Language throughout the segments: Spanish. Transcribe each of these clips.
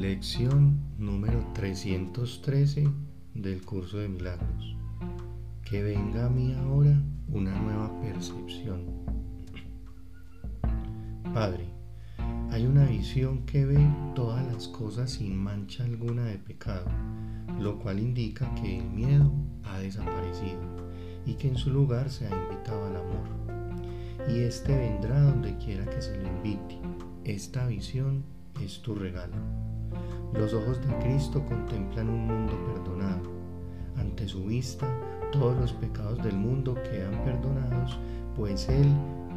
Lección número 313 del curso de milagros. Que venga a mí ahora una nueva percepción. Padre, hay una visión que ve todas las cosas sin mancha alguna de pecado, lo cual indica que el miedo ha desaparecido y que en su lugar se ha invitado al amor. Y este vendrá donde quiera que se le invite. Esta visión es tu regalo. Los ojos de Cristo contemplan un mundo perdonado. Ante su vista, todos los pecados del mundo quedan perdonados, pues Él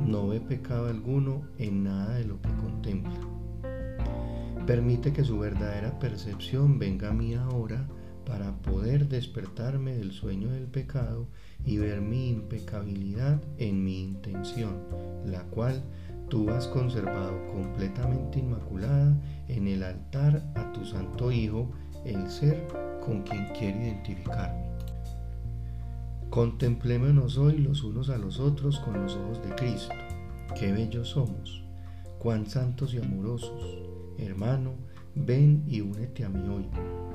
no ve pecado alguno en nada de lo que contempla. Permite que su verdadera percepción venga a mí ahora para poder despertarme del sueño del pecado y ver mi impecabilidad en mi intención, la cual tú has conservado completamente inmaculada en el altar a tu Santo Hijo, el ser con quien quiere identificarme. Contemplémonos hoy los unos a los otros con los ojos de Cristo. Qué bellos somos, cuán santos y amorosos. Hermano, ven y únete a mí hoy.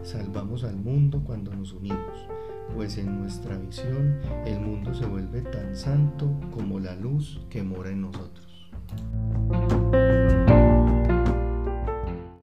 Salvamos al mundo cuando nos unimos, pues en nuestra visión el mundo se vuelve tan santo como la luz que mora en nosotros.